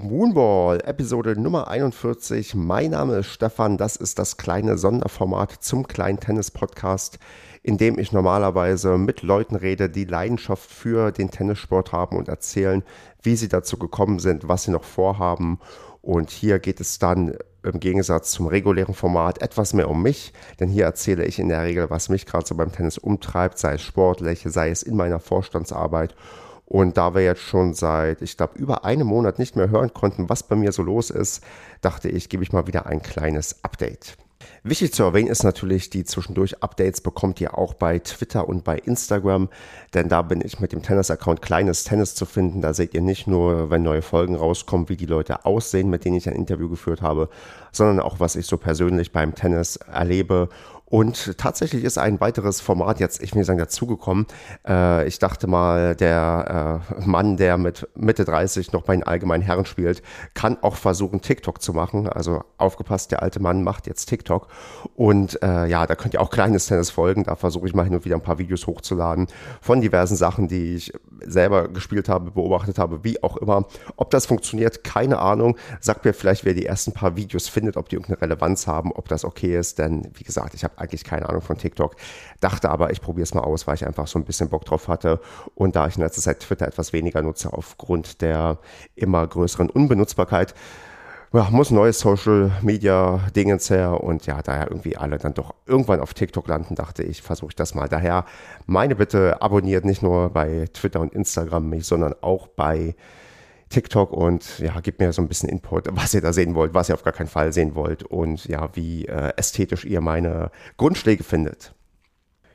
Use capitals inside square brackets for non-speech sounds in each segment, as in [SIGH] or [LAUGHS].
Moonball, Episode Nummer 41. Mein Name ist Stefan. Das ist das kleine Sonderformat zum kleinen Tennis-Podcast, in dem ich normalerweise mit Leuten rede, die Leidenschaft für den Tennissport haben und erzählen, wie sie dazu gekommen sind, was sie noch vorhaben. Und hier geht es dann im Gegensatz zum regulären Format etwas mehr um mich, denn hier erzähle ich in der Regel, was mich gerade so beim Tennis umtreibt, sei es sportlich, sei es in meiner Vorstandsarbeit und da wir jetzt schon seit, ich glaube, über einem Monat nicht mehr hören konnten, was bei mir so los ist, dachte ich, gebe ich mal wieder ein kleines Update. Wichtig zu erwähnen ist natürlich, die zwischendurch Updates bekommt ihr auch bei Twitter und bei Instagram, denn da bin ich mit dem Tennis-Account Kleines Tennis zu finden. Da seht ihr nicht nur, wenn neue Folgen rauskommen, wie die Leute aussehen, mit denen ich ein Interview geführt habe, sondern auch, was ich so persönlich beim Tennis erlebe und tatsächlich ist ein weiteres Format jetzt, ich will sagen, dazugekommen. Äh, ich dachte mal, der äh, Mann, der mit Mitte 30 noch bei den allgemeinen Herren spielt, kann auch versuchen, TikTok zu machen. Also aufgepasst, der alte Mann macht jetzt TikTok. Und äh, ja, da könnt ihr auch kleines Tennis folgen. Da versuche ich mal hin und wieder ein paar Videos hochzuladen von diversen Sachen, die ich selber gespielt habe, beobachtet habe, wie auch immer. Ob das funktioniert, keine Ahnung. Sagt mir vielleicht, wer die ersten paar Videos findet, ob die irgendeine Relevanz haben, ob das okay ist. Denn wie gesagt, ich habe eigentlich keine Ahnung von TikTok. Dachte aber, ich probiere es mal aus, weil ich einfach so ein bisschen Bock drauf hatte. Und da ich in letzter Zeit Twitter etwas weniger nutze aufgrund der immer größeren Unbenutzbarkeit, ja, muss neues Social Media Dingens her und ja, daher irgendwie alle dann doch irgendwann auf TikTok landen, dachte ich, versuche ich das mal. Daher meine Bitte, abonniert nicht nur bei Twitter und Instagram mich, sondern auch bei TikTok und ja, gebt mir so ein bisschen Input, was ihr da sehen wollt, was ihr auf gar keinen Fall sehen wollt und ja, wie äh, ästhetisch ihr meine Grundschläge findet.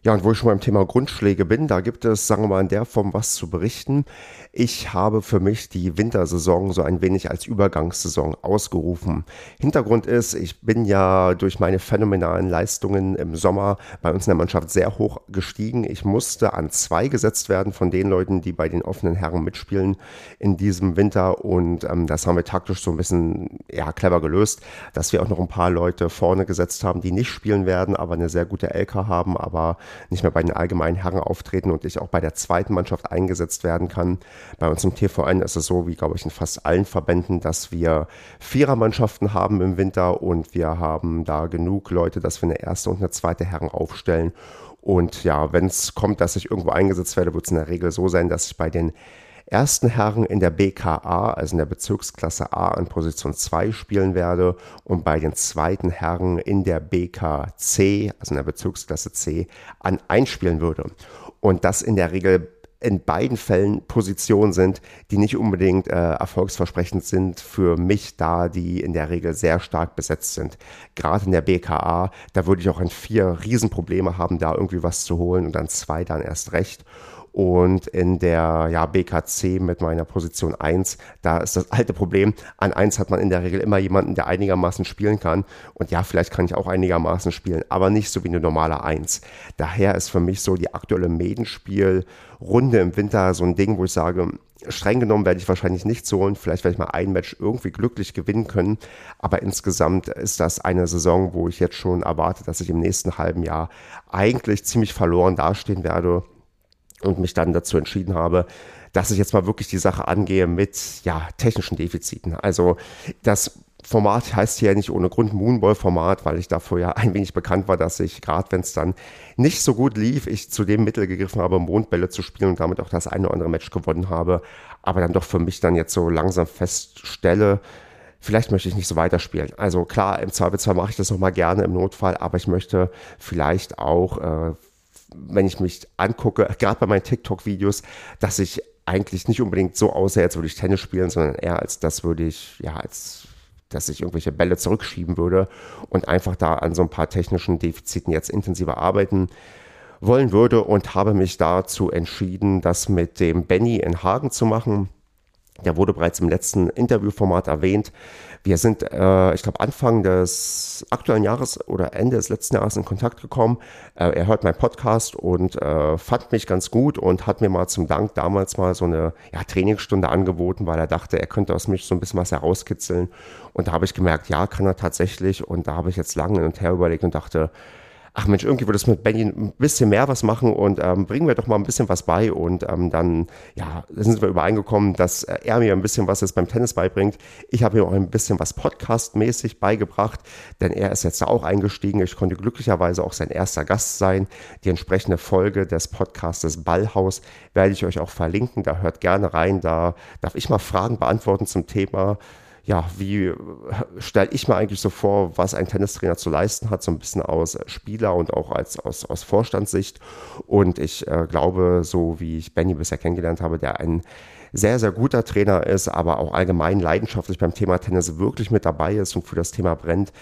Ja, und wo ich schon beim Thema Grundschläge bin, da gibt es, sagen wir mal, in der Form was zu berichten. Ich habe für mich die Wintersaison so ein wenig als Übergangssaison ausgerufen. Hintergrund ist, ich bin ja durch meine phänomenalen Leistungen im Sommer bei uns in der Mannschaft sehr hoch gestiegen. Ich musste an zwei gesetzt werden von den Leuten, die bei den offenen Herren mitspielen in diesem Winter. Und ähm, das haben wir taktisch so ein bisschen ja, clever gelöst, dass wir auch noch ein paar Leute vorne gesetzt haben, die nicht spielen werden, aber eine sehr gute LK haben, aber nicht mehr bei den allgemeinen Herren auftreten und ich auch bei der zweiten Mannschaft eingesetzt werden kann. Bei uns im TVN ist es so, wie glaube ich in fast allen Verbänden, dass wir Vierermannschaften haben im Winter und wir haben da genug Leute, dass wir eine erste und eine zweite Herren aufstellen. Und ja, wenn es kommt, dass ich irgendwo eingesetzt werde, wird es in der Regel so sein, dass ich bei den ersten Herren in der BKA, also in der Bezirksklasse A, an Position 2 spielen werde und bei den zweiten Herren in der BKC, also in der Bezirksklasse C, an 1 spielen würde. Und das in der Regel in beiden Fällen Positionen sind, die nicht unbedingt äh, erfolgsversprechend sind für mich, da die in der Regel sehr stark besetzt sind. Gerade in der BKA, da würde ich auch an vier Riesenprobleme haben, da irgendwie was zu holen und an zwei dann erst recht. Und in der ja, BKC mit meiner Position 1, da ist das alte Problem. An 1 hat man in der Regel immer jemanden, der einigermaßen spielen kann. Und ja, vielleicht kann ich auch einigermaßen spielen, aber nicht so wie eine normale 1. Daher ist für mich so die aktuelle Medenspielrunde im Winter so ein Ding, wo ich sage, streng genommen werde ich wahrscheinlich nichts holen. Vielleicht werde ich mal ein Match irgendwie glücklich gewinnen können. Aber insgesamt ist das eine Saison, wo ich jetzt schon erwarte, dass ich im nächsten halben Jahr eigentlich ziemlich verloren dastehen werde und mich dann dazu entschieden habe, dass ich jetzt mal wirklich die Sache angehe mit ja, technischen Defiziten. Also das Format heißt hier nicht ohne Grund Moonball-Format, weil ich dafür ja ein wenig bekannt war, dass ich, gerade wenn es dann nicht so gut lief, ich zu dem Mittel gegriffen habe, Mondbälle zu spielen und damit auch das eine oder andere Match gewonnen habe, aber dann doch für mich dann jetzt so langsam feststelle, vielleicht möchte ich nicht so weiterspielen. Also klar, im Zweifelsfall mache ich das nochmal gerne im Notfall, aber ich möchte vielleicht auch äh, wenn ich mich angucke, gerade bei meinen TikTok-Videos, dass ich eigentlich nicht unbedingt so aussehe, als würde ich Tennis spielen, sondern eher als das würde ich, ja, als dass ich irgendwelche Bälle zurückschieben würde und einfach da an so ein paar technischen Defiziten jetzt intensiver arbeiten wollen würde und habe mich dazu entschieden, das mit dem Benny in Hagen zu machen. Der wurde bereits im letzten Interviewformat erwähnt. Wir sind, äh, ich glaube, Anfang des aktuellen Jahres oder Ende des letzten Jahres in Kontakt gekommen. Äh, er hört meinen Podcast und äh, fand mich ganz gut und hat mir mal zum Dank damals mal so eine ja, Trainingsstunde angeboten, weil er dachte, er könnte aus mich so ein bisschen was herauskitzeln. Und da habe ich gemerkt, ja, kann er tatsächlich. Und da habe ich jetzt lange hin und her überlegt und dachte, ach Mensch, irgendwie würde es mit Benny ein bisschen mehr was machen und ähm, bringen wir doch mal ein bisschen was bei. Und ähm, dann, ja, sind wir übereingekommen, dass äh, er mir ein bisschen was jetzt beim Tennis beibringt. Ich habe ihm auch ein bisschen was podcastmäßig beigebracht, denn er ist jetzt da auch eingestiegen. Ich konnte glücklicherweise auch sein erster Gast sein. Die entsprechende Folge des Podcastes Ballhaus werde ich euch auch verlinken. Da hört gerne rein. Da darf ich mal Fragen beantworten zum Thema ja, wie äh, stelle ich mir eigentlich so vor, was ein Tennistrainer zu leisten hat, so ein bisschen aus Spieler und auch als, aus, aus Vorstandssicht. Und ich äh, glaube, so wie ich Benny bisher kennengelernt habe, der ein sehr, sehr guter Trainer ist, aber auch allgemein leidenschaftlich beim Thema Tennis wirklich mit dabei ist und für das Thema brennt,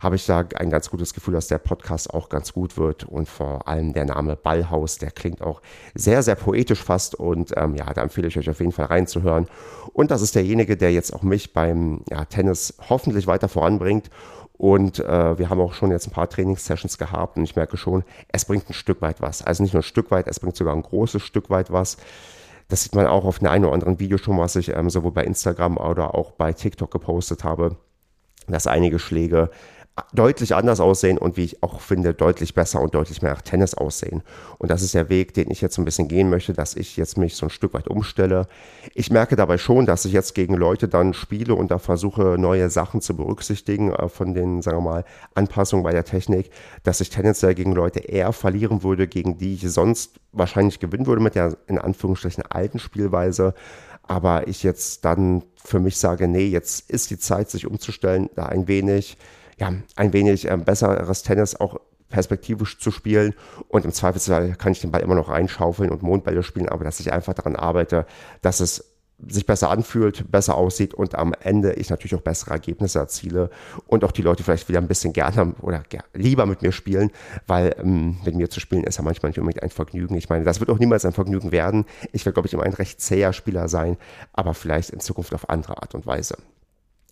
habe ich da ein ganz gutes Gefühl, dass der Podcast auch ganz gut wird und vor allem der Name Ballhaus, der klingt auch sehr, sehr poetisch fast und ähm, ja, da empfehle ich euch auf jeden Fall reinzuhören. Und das ist derjenige, der jetzt auch mich beim ja, Tennis hoffentlich weiter voranbringt und äh, wir haben auch schon jetzt ein paar Trainingssessions gehabt und ich merke schon, es bringt ein Stück weit was. Also nicht nur ein Stück weit, es bringt sogar ein großes Stück weit was. Das sieht man auch auf einem oder anderen Video schon, was ich ähm, sowohl bei Instagram oder auch bei TikTok gepostet habe, dass einige Schläge deutlich anders aussehen und wie ich auch finde, deutlich besser und deutlich mehr nach Tennis aussehen. Und das ist der Weg, den ich jetzt ein bisschen gehen möchte, dass ich jetzt mich so ein Stück weit umstelle. Ich merke dabei schon, dass ich jetzt gegen Leute dann spiele und da versuche, neue Sachen zu berücksichtigen äh, von den, sagen wir mal, Anpassungen bei der Technik, dass ich tendenziell gegen Leute eher verlieren würde, gegen die ich sonst wahrscheinlich gewinnen würde mit der in Anführungsstrichen alten Spielweise. Aber ich jetzt dann für mich sage, nee, jetzt ist die Zeit, sich umzustellen, da ein wenig ja, ein wenig äh, besseres Tennis auch perspektivisch zu spielen und im Zweifelsfall kann ich den Ball immer noch reinschaufeln und Mondbälle spielen, aber dass ich einfach daran arbeite, dass es sich besser anfühlt, besser aussieht und am Ende ich natürlich auch bessere Ergebnisse erziele und auch die Leute vielleicht wieder ein bisschen gerne oder lieber mit mir spielen, weil ähm, mit mir zu spielen ist ja manchmal nicht unbedingt ein Vergnügen. Ich meine, das wird auch niemals ein Vergnügen werden. Ich werde, glaube ich, immer ein recht zäher Spieler sein, aber vielleicht in Zukunft auf andere Art und Weise.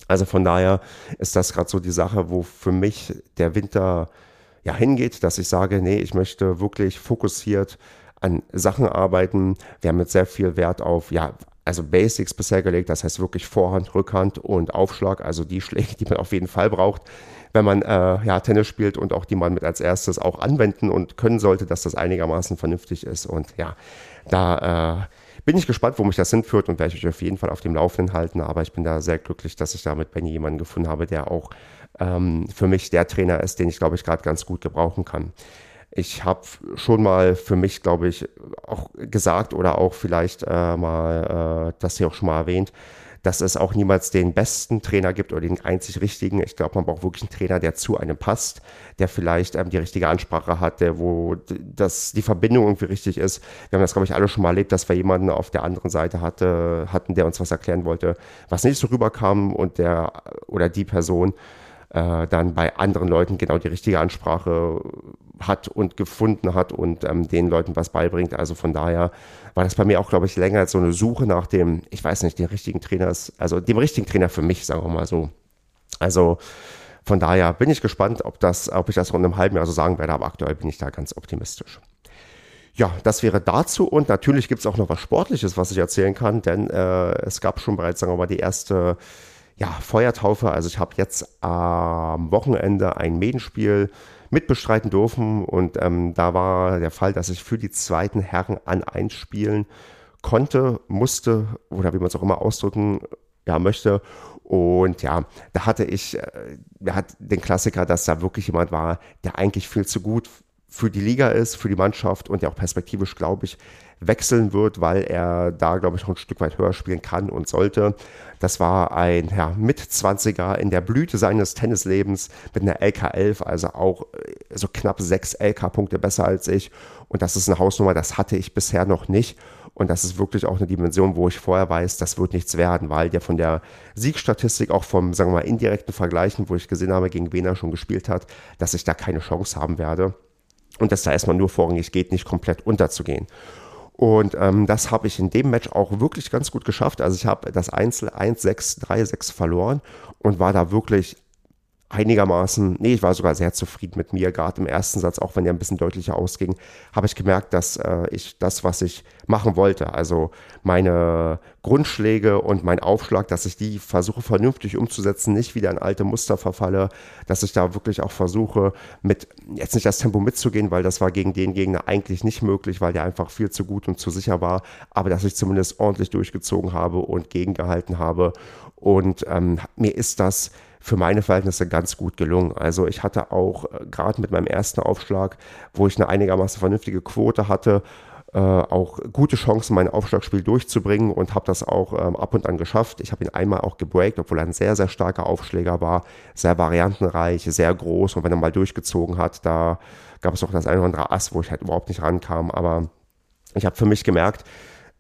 Also von daher ist das gerade so die Sache, wo für mich der Winter ja hingeht, dass ich sage, nee, ich möchte wirklich fokussiert an Sachen arbeiten. Wir haben jetzt sehr viel Wert auf, ja, also Basics bisher gelegt, das heißt wirklich Vorhand, Rückhand und Aufschlag, also die [LAUGHS] Schläge, die man auf jeden Fall braucht, wenn man äh, ja, Tennis spielt und auch die man mit als erstes auch anwenden und können sollte, dass das einigermaßen vernünftig ist. Und ja, da äh, bin ich gespannt, wo mich das hinführt und werde ich euch auf jeden Fall auf dem Laufenden halten. Aber ich bin da sehr glücklich, dass ich da mit Benny jemanden gefunden habe, der auch ähm, für mich der Trainer ist, den ich, glaube ich, gerade ganz gut gebrauchen kann. Ich habe schon mal für mich, glaube ich, auch gesagt oder auch vielleicht äh, mal äh, das hier auch schon mal erwähnt, dass es auch niemals den besten Trainer gibt oder den einzig richtigen. Ich glaube, man braucht wirklich einen Trainer, der zu einem passt, der vielleicht ähm, die richtige Ansprache hat, der wo das, die Verbindung irgendwie richtig ist. Wir haben das, glaube ich, alle schon mal erlebt, dass wir jemanden auf der anderen Seite hatte, hatten, der uns was erklären wollte, was nicht so rüberkam und der oder die Person äh, dann bei anderen Leuten genau die richtige Ansprache hat und gefunden hat und ähm, den Leuten was beibringt. Also von daher war das bei mir auch, glaube ich, länger als so eine Suche nach dem, ich weiß nicht, den richtigen Trainer, also dem richtigen Trainer für mich, sagen wir mal so. Also von daher bin ich gespannt, ob das, ob ich das in einem halben Jahr so sagen werde, aber aktuell bin ich da ganz optimistisch. Ja, das wäre dazu und natürlich gibt es auch noch was Sportliches, was ich erzählen kann, denn äh, es gab schon bereits, sagen wir mal, die erste ja, Feuertaufe. Also ich habe jetzt am Wochenende ein Medenspiel mitbestreiten dürfen und ähm, da war der Fall, dass ich für die zweiten Herren an eins spielen konnte, musste oder wie man es auch immer ausdrücken ja, möchte. Und ja, da hatte ich, äh, hat den Klassiker, dass da wirklich jemand war, der eigentlich viel zu gut für die Liga ist, für die Mannschaft und der auch perspektivisch, glaube ich, wechseln wird, weil er da, glaube ich, noch ein Stück weit höher spielen kann und sollte. Das war ein ja, Mit-20er in der Blüte seines Tennislebens mit einer LK11, also auch äh, so knapp sechs LK-Punkte besser als ich. Und das ist eine Hausnummer, das hatte ich bisher noch nicht. Und das ist wirklich auch eine Dimension, wo ich vorher weiß, das wird nichts werden, weil der von der Siegstatistik, auch vom, sagen wir mal, indirekten Vergleichen, wo ich gesehen habe, gegen wen er schon gespielt hat, dass ich da keine Chance haben werde und dass da erstmal nur vorrangig geht, nicht komplett unterzugehen. Und ähm, das habe ich in dem Match auch wirklich ganz gut geschafft. Also ich habe das Einzel 1-6, 3-6 verloren und war da wirklich einigermaßen, nee, ich war sogar sehr zufrieden mit mir, gerade im ersten Satz, auch wenn der ein bisschen deutlicher ausging, habe ich gemerkt, dass äh, ich das, was ich machen wollte, also meine Grundschläge und mein Aufschlag, dass ich die versuche vernünftig umzusetzen, nicht wieder in alte Muster verfalle, dass ich da wirklich auch versuche, mit jetzt nicht das Tempo mitzugehen, weil das war gegen den Gegner eigentlich nicht möglich, weil der einfach viel zu gut und zu sicher war, aber dass ich zumindest ordentlich durchgezogen habe und gegengehalten habe. Und ähm, mir ist das für meine Verhältnisse ganz gut gelungen. Also ich hatte auch äh, gerade mit meinem ersten Aufschlag, wo ich eine einigermaßen vernünftige Quote hatte, äh, auch gute Chancen, mein Aufschlagspiel durchzubringen und habe das auch ähm, ab und an geschafft. Ich habe ihn einmal auch gebreakt, obwohl er ein sehr, sehr starker Aufschläger war, sehr variantenreich, sehr groß und wenn er mal durchgezogen hat, da gab es auch das eine oder andere Ass, wo ich halt überhaupt nicht rankam, aber ich habe für mich gemerkt,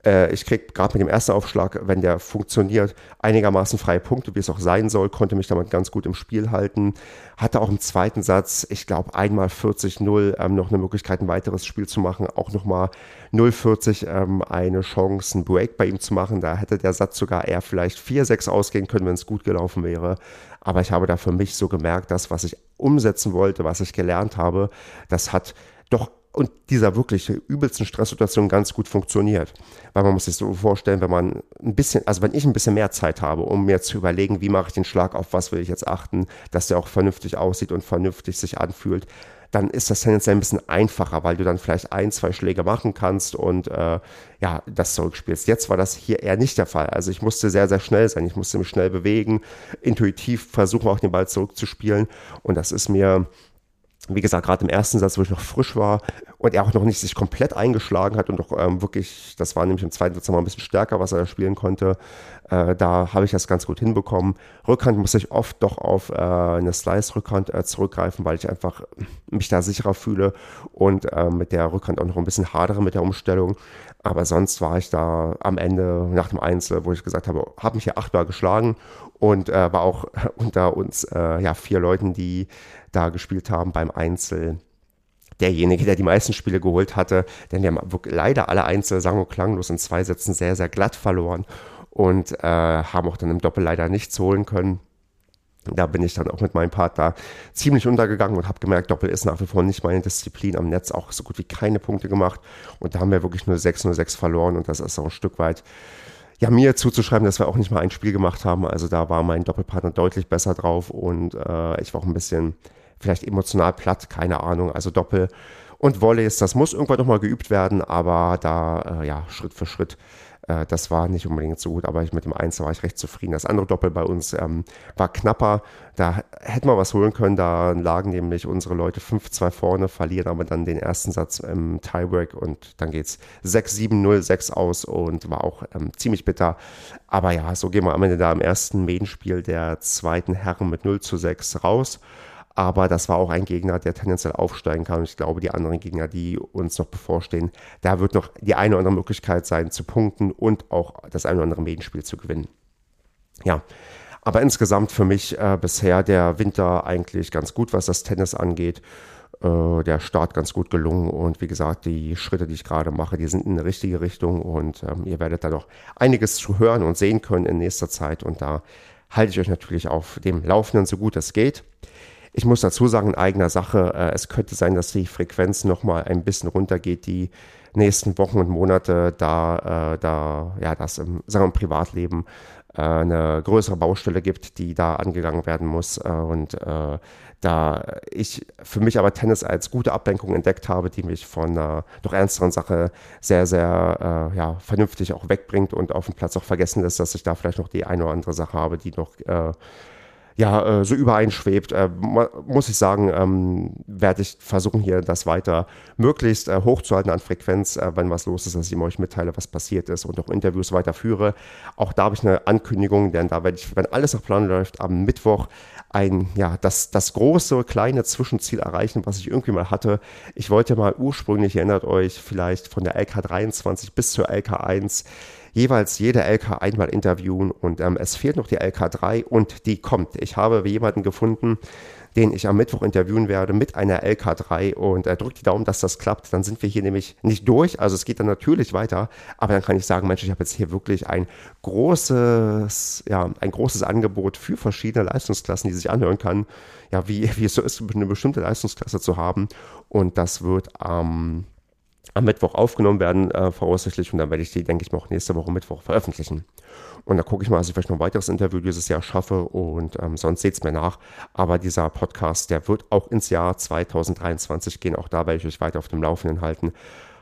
äh, ich kriege gerade mit dem ersten Aufschlag, wenn der funktioniert, einigermaßen freie Punkte, wie es auch sein soll, konnte mich damit ganz gut im Spiel halten. Hatte auch im zweiten Satz, ich glaube, einmal 40-0 ähm, noch eine Möglichkeit, ein weiteres Spiel zu machen, auch nochmal 0-40 ähm, eine Chance, einen Break bei ihm zu machen. Da hätte der Satz sogar eher vielleicht 4-6 ausgehen können, wenn es gut gelaufen wäre. Aber ich habe da für mich so gemerkt, das, was ich umsetzen wollte, was ich gelernt habe, das hat doch und dieser wirklich übelsten Stresssituation ganz gut funktioniert. Weil man muss sich so vorstellen, wenn man ein bisschen, also wenn ich ein bisschen mehr Zeit habe, um mir zu überlegen, wie mache ich den Schlag, auf was will ich jetzt achten, dass der auch vernünftig aussieht und vernünftig sich anfühlt, dann ist das tendenziell ein bisschen einfacher, weil du dann vielleicht ein, zwei Schläge machen kannst und äh, ja, das zurückspielst. Jetzt war das hier eher nicht der Fall. Also ich musste sehr, sehr schnell sein. Ich musste mich schnell bewegen, intuitiv versuchen, auch den Ball zurückzuspielen. Und das ist mir wie gesagt, gerade im ersten Satz, wo ich noch frisch war und er auch noch nicht sich komplett eingeschlagen hat und doch ähm, wirklich, das war nämlich im zweiten Satz nochmal ein bisschen stärker, was er spielen konnte, äh, da habe ich das ganz gut hinbekommen. Rückhand muss ich oft doch auf äh, eine Slice-Rückhand äh, zurückgreifen, weil ich einfach mich da sicherer fühle und äh, mit der Rückhand auch noch ein bisschen hadere mit der Umstellung. Aber sonst war ich da am Ende nach dem Einzel, wo ich gesagt habe, habe mich hier achtbar geschlagen und äh, war auch [LAUGHS] unter uns äh, ja vier Leuten, die da gespielt haben beim Einzel derjenige, der die meisten Spiele geholt hatte, denn wir haben leider alle Einzel sang- und klanglos in zwei Sätzen sehr, sehr glatt verloren und äh, haben auch dann im Doppel leider nichts holen können. Da bin ich dann auch mit meinem Partner ziemlich untergegangen und habe gemerkt, Doppel ist nach wie vor nicht meine Disziplin am Netz, auch so gut wie keine Punkte gemacht. Und da haben wir wirklich nur 6 6 verloren und das ist auch ein Stück weit ja, mir zuzuschreiben, dass wir auch nicht mal ein Spiel gemacht haben. Also da war mein Doppelpartner deutlich besser drauf und äh, ich war auch ein bisschen vielleicht emotional platt, keine Ahnung. Also Doppel und Volleys, das muss irgendwann nochmal geübt werden, aber da, äh, ja, Schritt für Schritt äh, das war nicht unbedingt so gut, aber ich, mit dem Einzel war ich recht zufrieden. Das andere Doppel bei uns ähm, war knapper. Da hätten wir was holen können. Da lagen nämlich unsere Leute 5-2 vorne, verlieren aber dann den ersten Satz im Tiebreak und dann geht es 6-7-0-6 aus und war auch ähm, ziemlich bitter. Aber ja, so gehen wir am Ende da im ersten Medienspiel der zweiten Herren mit 0 zu 6 raus. Aber das war auch ein Gegner, der tendenziell aufsteigen kann. Und ich glaube, die anderen Gegner, die uns noch bevorstehen, da wird noch die eine oder andere Möglichkeit sein, zu punkten und auch das eine oder andere Medienspiel zu gewinnen. Ja, aber insgesamt für mich äh, bisher der Winter eigentlich ganz gut, was das Tennis angeht. Äh, der Start ganz gut gelungen und wie gesagt, die Schritte, die ich gerade mache, die sind in eine richtige Richtung und ähm, ihr werdet da noch einiges zu hören und sehen können in nächster Zeit und da halte ich euch natürlich auf dem Laufenden so gut es geht. Ich muss dazu sagen, in eigener Sache, äh, es könnte sein, dass die Frequenz nochmal ein bisschen runtergeht, die nächsten Wochen und Monate, da, äh, da ja, das im, sagen wir, im Privatleben äh, eine größere Baustelle gibt, die da angegangen werden muss. Äh, und äh, da ich für mich aber Tennis als gute Ablenkung entdeckt habe, die mich von einer doch ernsteren Sache sehr, sehr äh, ja, vernünftig auch wegbringt und auf dem Platz auch vergessen lässt, dass ich da vielleicht noch die eine oder andere Sache habe, die noch ja, äh, so übereinschwebt, äh, muss ich sagen, ähm, werde ich versuchen, hier das weiter möglichst äh, hochzuhalten an Frequenz, wenn was los ist, dass ich euch mitteile, was passiert ist und auch Interviews weiterführe. Auch da habe ich eine Ankündigung, denn da werde ich, wenn alles nach Plan läuft, am Mittwoch ein, ja, das, das große, kleine Zwischenziel erreichen, was ich irgendwie mal hatte. Ich wollte mal ursprünglich, erinnert euch vielleicht von der LK23 bis zur LK1 jeweils jede LK einmal interviewen und ähm, es fehlt noch die LK3 und die kommt. Ich habe jemanden gefunden, den ich am Mittwoch interviewen werde mit einer LK3 und äh, drückt die Daumen, dass das klappt. Dann sind wir hier nämlich nicht durch. Also es geht dann natürlich weiter, aber dann kann ich sagen, Mensch, ich habe jetzt hier wirklich ein großes, ja, ein großes Angebot für verschiedene Leistungsklassen, die sich anhören kann, ja, wie, wie es so ist, eine bestimmte Leistungsklasse zu haben. Und das wird am am Mittwoch aufgenommen werden, äh, voraussichtlich. Und dann werde ich die, denke ich mal, auch nächste Woche Mittwoch veröffentlichen. Und da gucke ich mal, dass ich vielleicht noch ein weiteres Interview dieses Jahr schaffe und ähm, sonst seht es mir nach. Aber dieser Podcast, der wird auch ins Jahr 2023 gehen. Auch da werde ich euch weiter auf dem Laufenden halten.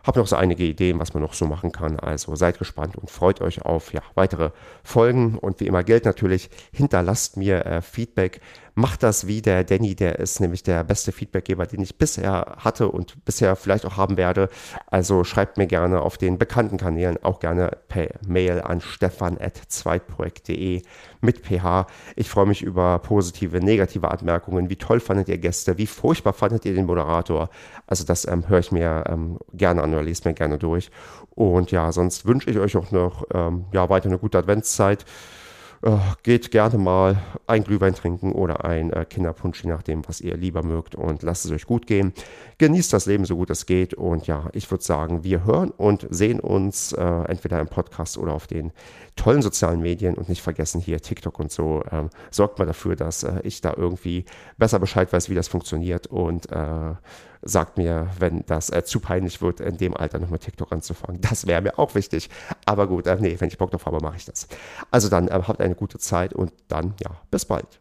Habe noch so einige Ideen, was man noch so machen kann. Also seid gespannt und freut euch auf ja, weitere Folgen. Und wie immer gilt natürlich, hinterlasst mir äh, Feedback macht das wie der Danny, der ist nämlich der beste Feedbackgeber, den ich bisher hatte und bisher vielleicht auch haben werde. Also schreibt mir gerne auf den bekannten Kanälen, auch gerne per Mail an stefan.zweitprojekt.de mit ph. Ich freue mich über positive, negative Anmerkungen. Wie toll fandet ihr Gäste? Wie furchtbar fandet ihr den Moderator? Also das ähm, höre ich mir ähm, gerne an oder lese mir gerne durch. Und ja, sonst wünsche ich euch auch noch ähm, ja, weiter eine gute Adventszeit. Äh, geht gerne mal ein Glühwein trinken oder ein äh, Kinderpunsch, je nachdem, was ihr lieber mögt und lasst es euch gut gehen. Genießt das Leben so gut es geht und ja, ich würde sagen, wir hören und sehen uns äh, entweder im Podcast oder auf den tollen sozialen Medien und nicht vergessen hier TikTok und so. Ähm, sorgt mal dafür, dass äh, ich da irgendwie besser Bescheid weiß, wie das funktioniert und äh, sagt mir, wenn das äh, zu peinlich wird, in dem Alter nochmal TikTok anzufangen. Das wäre mir auch wichtig. Aber gut, äh, nee, wenn ich Bock drauf habe, mache ich das. Also dann äh, habt eine gute Zeit und dann, ja, bis bald.